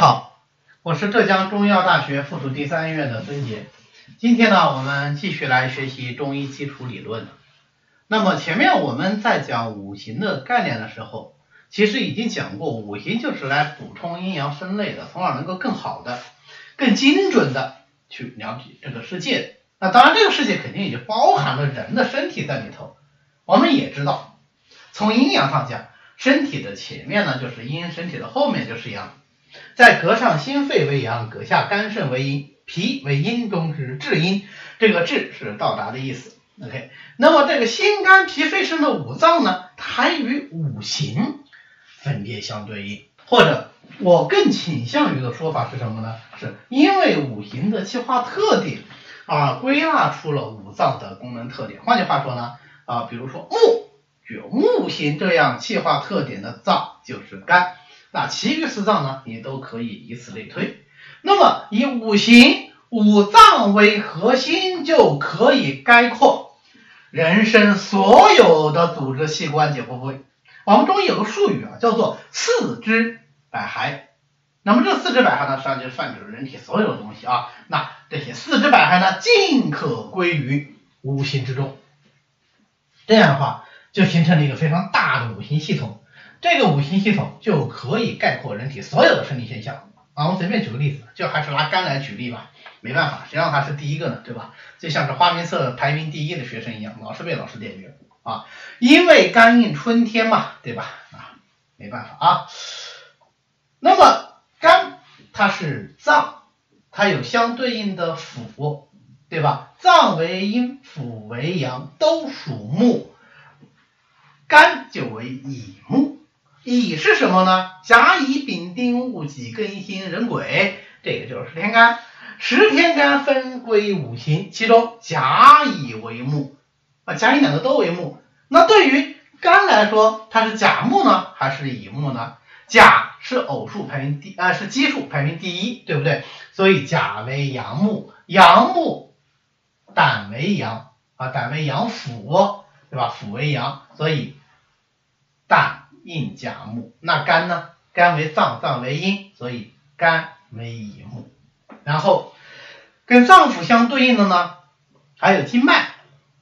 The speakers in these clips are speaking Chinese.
好，我是浙江中医药大学附属第三医院的孙杰。今天呢，我们继续来学习中医基础理论。那么前面我们在讲五行的概念的时候，其实已经讲过，五行就是来补充阴阳分类的，从而能够更好的、更精准的去了解这个世界。那当然，这个世界肯定也就包含了人的身体在里头。我们也知道，从阴阳上讲，身体的前面呢就是阴，身体的后面就是阳。在膈上心肺为阳，膈下肝肾为阴，脾为阴中之至阴。这个至是到达的意思。OK，那么这个心肝脾肺肾的五脏呢，它还与五行分别相对应，或者我更倾向于的说法是什么呢？是因为五行的气化特点啊，归纳出了五脏的功能特点。换句话说呢，啊，比如说木，具有木型这样气化特点的脏就是肝。那其余四脏呢，你都可以以此类推。那么以五行五脏为核心，就可以概括人身所有的组织器官及部位。我们中医有个术语啊，叫做四肢百骸。那么这四肢百骸呢，实际上就是泛指人体所有的东西啊。那这些四肢百骸呢，尽可归于五行之中。这样的话，就形成了一个非常大的五行系统。这个五行系统就可以概括人体所有的生理现象啊！我随便举个例子，就还是拿肝来举例吧。没办法，谁让他是第一个呢？对吧？就像是花名册排名第一的学生一样，老是被老师点名啊！因为肝应春天嘛，对吧？啊，没办法啊。那么肝它是脏，它有相对应的腑，对吧？脏为阴，腑为阳，都属木，肝就为乙木。乙是什么呢？甲乙丙丁戊己庚辛壬癸，这个就是十天干。十天干分归五行，其中甲乙为木啊，甲乙两个都为木。那对于肝来说，它是甲木呢，还是乙木呢？甲是偶数排名第啊，是奇数排名第一，对不对？所以甲为阳木，阳木胆为阳啊，胆为阳腑，对吧？腑为阳，所以胆。应甲木，那肝呢？肝为脏，脏为阴，所以肝为乙木。然后跟脏腑相对应的呢，还有经脉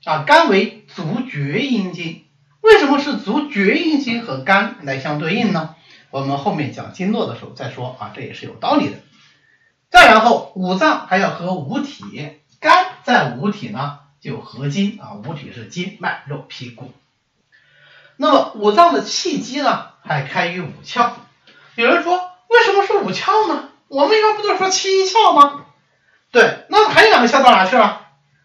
啊。肝为足厥阴经，为什么是足厥阴经和肝来相对应呢？我们后面讲经络的时候再说啊，这也是有道理的。再然后五脏还要和五体，肝在五体呢就合筋啊，五体是筋脉肉皮骨。那么五脏的气机呢，还开于五窍。有人说，为什么是五窍呢？我们一般不都说七窍吗？对，那还有两个窍到哪去了？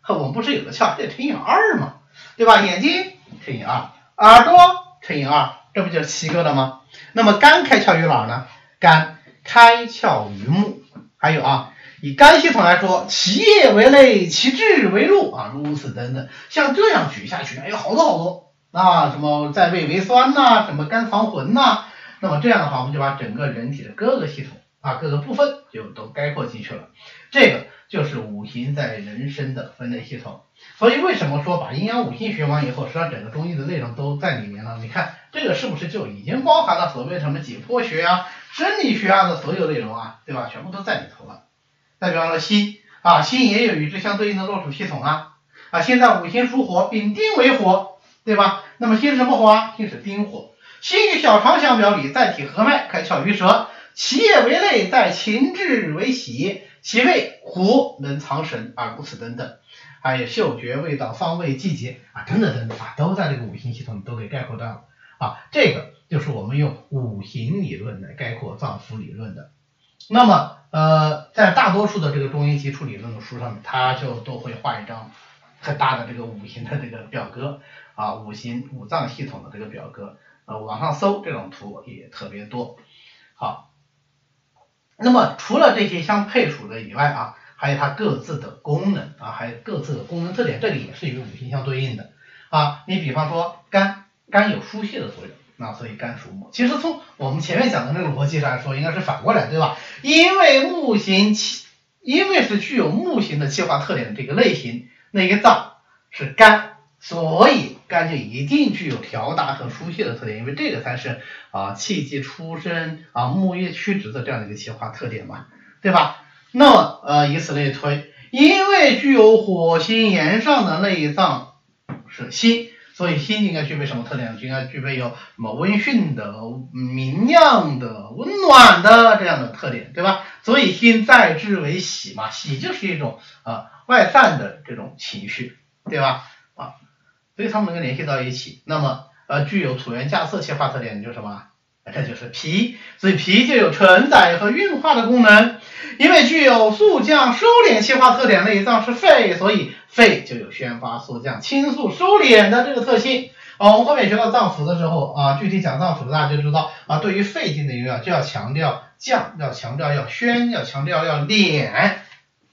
我们不是有个窍还得乘以二吗？对吧？眼睛乘以二，耳朵乘以二，这不就是七个了吗？那么肝开窍于哪呢？肝开窍于目。还有啊，以肝系统来说，其叶为肋，其志为路啊，如此等等，像这样举下去，还有好多好多。啊，什么在胃为酸呐，什么肝藏魂呐，那么这样的话，我们就把整个人体的各个系统啊，各个部分就都概括进去了。这个就是五行在人身的分类系统。所以为什么说把阴阳五行学完以后，实际上整个中医的内容都在里面了？你看这个是不是就已经包含了所谓什么解剖学啊、生理学啊的所有内容啊，对吧？全部都在里头了。再比方说心啊，心也有与之相对应的络属系统啊啊，现在五行属火，丙丁为火。对吧？那么心是什么火啊？心是丁火。心与小肠相表里，在体合脉，开窍于舌。其叶为泪，在情志为喜。其味苦能藏神啊，如此等等。还有嗅觉、味道、方位、季节啊，等等等等啊，都在这个五行系统都给概括到了啊。这个就是我们用五行理论来概括脏腑理论的。那么呃，在大多数的这个中医基础理论的书上面，它就都会画一张很大的这个五行的这个表格。啊，五行五脏系统的这个表格，呃，网上搜这种图也特别多。好，那么除了这些相配属的以外啊，还有它各自的功能啊，还有各自的功能特点，这里也是与五行相对应的啊。你比方说肝，肝有疏泄的作用，那所以肝属木。其实从我们前面讲的那个逻辑上来说，应该是反过来，对吧？因为木型气，因为是具有木型的气化特点的这个类型，那个脏是肝。所以肝就一定具有调达和疏泄的特点，因为这个才是啊气机出生啊木液曲直的这样的一个气化特点嘛，对吧？那么呃以此类推，因为具有火星炎上的内脏是心。所以心应该具备什么特点？就应该具备有什么温驯的、明亮的、温暖的这样的特点，对吧？所以心在之为喜嘛，喜就是一种啊外散的这种情绪，对吧？所以它们能够联系到一起。那么呃具有土元架色气化特点，就是什么？这就是脾，所以脾就有承载和运化的功能。因为具有速降收敛气化特点，内脏是肺，所以肺就有宣发速降、清肃收敛的这个特性。啊，我们后面学到脏腑的时候啊，具体讲脏腑，大家就知道啊，对于肺经的营养就要强调降，要强调要宣，要强调要敛，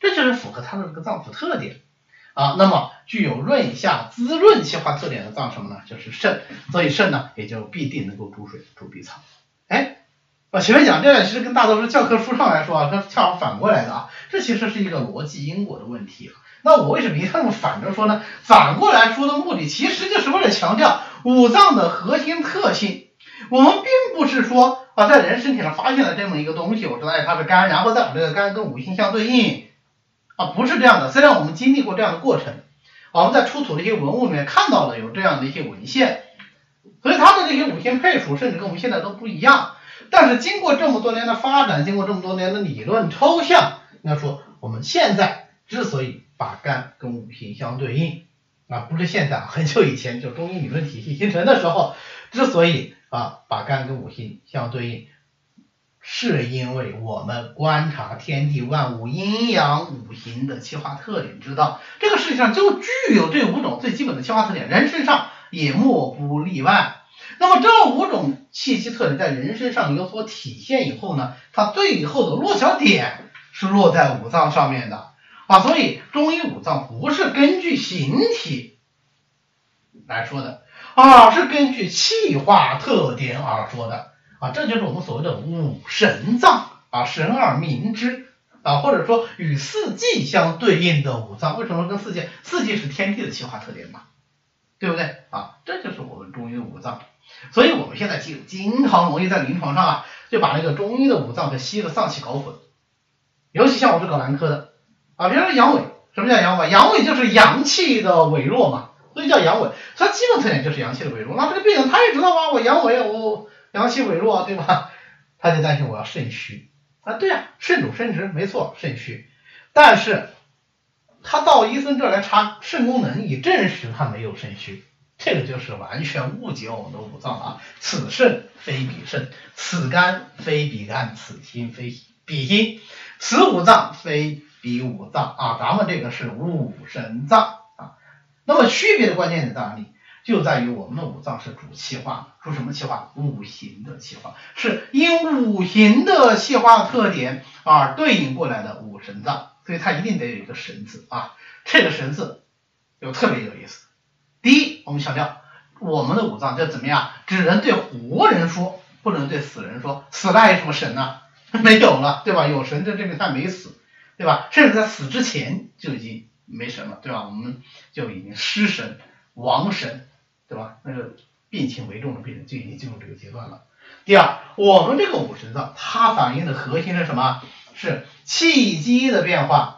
这就是符合它的这个脏腑特点啊。那么具有润下滋润气化特点的脏什么呢？就是肾，所以肾呢也就必定能够主水、主闭藏。哎。啊，前面讲这个其实跟大多数教科书上来说啊，它恰好反过来的啊，这其实是一个逻辑因果的问题。那我为什么一定要反着说呢？反过来说的目的，其实就是为了强调五脏的核心特性。我们并不是说啊，在人身体上发现了这么一个东西，我知道哎它是肝，然后再把这个肝跟五行相对应啊，不是这样的。虽然我们经历过这样的过程，我们在出土的一些文物里面看到了有这样的一些文献，所以它的这些五行配属甚至跟我们现在都不一样。但是经过这么多年的发展，经过这么多年的理论抽象，应该说我们现在之所以把肝跟五行相对应啊，不是现在，很久以前就中医理论体系形成的时候，之所以啊把肝跟五行相对应，是因为我们观察天地万物阴阳五行的气化特点，知道这个世界上就具有这五种最基本的气化特点，人身上也莫不例外。那么这五种气息特点在人身上有所体现以后呢，它最后的落脚点是落在五脏上面的。啊，所以中医五脏不是根据形体来说的，而是根据气化特点而说的。啊，这就是我们所谓的五神脏啊，神而明之啊，或者说与四季相对应的五脏，为什么跟四季？四季是天地的气化特点嘛，对不对啊？这就是我们中医的五脏。所以我们现在经经常容易在临床上啊，就把那个中医的五脏和西医的脏器搞混，尤其像我是搞男科的啊，比如说阳痿，什么叫阳痿？阳痿就是阳气的痿弱嘛，所以叫阳痿，它基本特点就是阳气的痿弱。那这个病人他也知道啊，我阳痿，我阳气萎弱，对吧？他就担心我要肾虚啊，对啊，肾主生殖，没错，肾虚，但是他到医生这来查肾功能，以证实他没有肾虚。这个就是完全误解我们的五脏了啊！此肾非彼肾，此肝非彼肝，此心非彼心，此五脏非彼五脏啊！咱们这个是五神脏啊。那么区别的关键在哪里？就在于我们的五脏是主气化，主什么气化？五行的气化，是因五行的气化特点而对应过来的五神脏，所以它一定得有一个神字啊！这个神字就特别有意思。第一，我们强调我们的五脏就怎么样，只能对活人说，不能对死人说。死了还有什么神呢？没有了，对吧？有神就证明他没死，对吧？甚至在死之前就已经没神了，对吧？我们就已经失神、亡神，对吧？那个病情危重的病人就已经进入这个阶段了。第二，我们这个五神脏它反映的核心是什么？是气机的变化。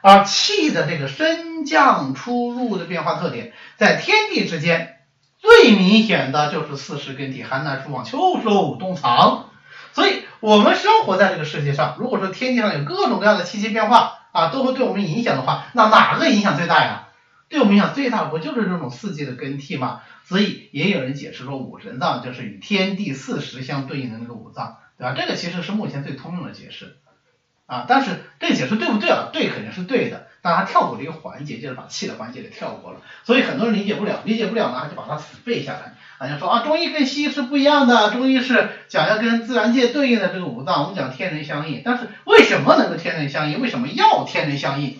而气的这个升降出入的变化特点，在天地之间最明显的就是四时更替，寒暖暑往，秋收冬藏。所以，我们生活在这个世界上，如果说天地上有各种各样的气机变化啊，都会对我们影响的话，那哪个影响最大呀？对我们影响最大不就是这种四季的更替吗？所以，也有人解释说，五神脏就是与天地四时相对应的那个五脏，对吧？这个其实是目前最通用的解释。啊，但是这个解释对不对啊？对，肯定是对的。但他跳过了一个环节，就是把气的环节给跳过了，所以很多人理解不了，理解不了呢，就把它死背下来。啊，就说啊，中医跟西医是不一样的，中医是讲要跟自然界对应的这个五脏，我们讲天人相应。但是为什么能够天人相应？为什么要天人相应？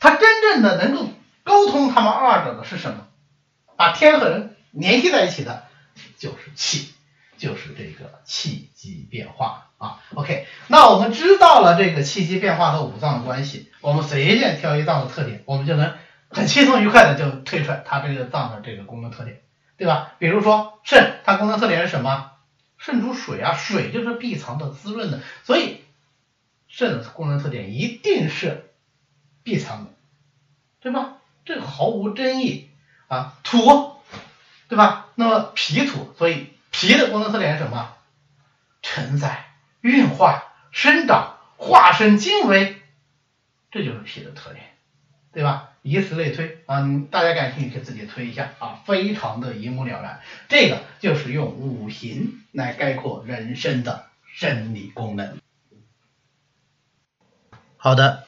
它真正的能够沟通他们二者的是什么？把天和人联系在一起的，就是气。就是这个气机变化啊，OK，那我们知道了这个气机变化和五脏的关系，我们随便挑一脏的特点，我们就能很轻松愉快的就推出来它这个脏的这个功能特点，对吧？比如说肾，它功能特点是什么？肾主水啊，水就是闭藏的、滋润的，所以肾的功能特点一定是闭藏的，对吧？这个毫无争议啊。土，对吧？那么脾土，所以脾的功能特点是什么？承载、运化、生长、化生精微，这就是脾的特点，对吧？以此类推啊，大家感兴趣自己推一下啊，非常的一目了然。这个就是用五行来概括人生的生理功能。好的，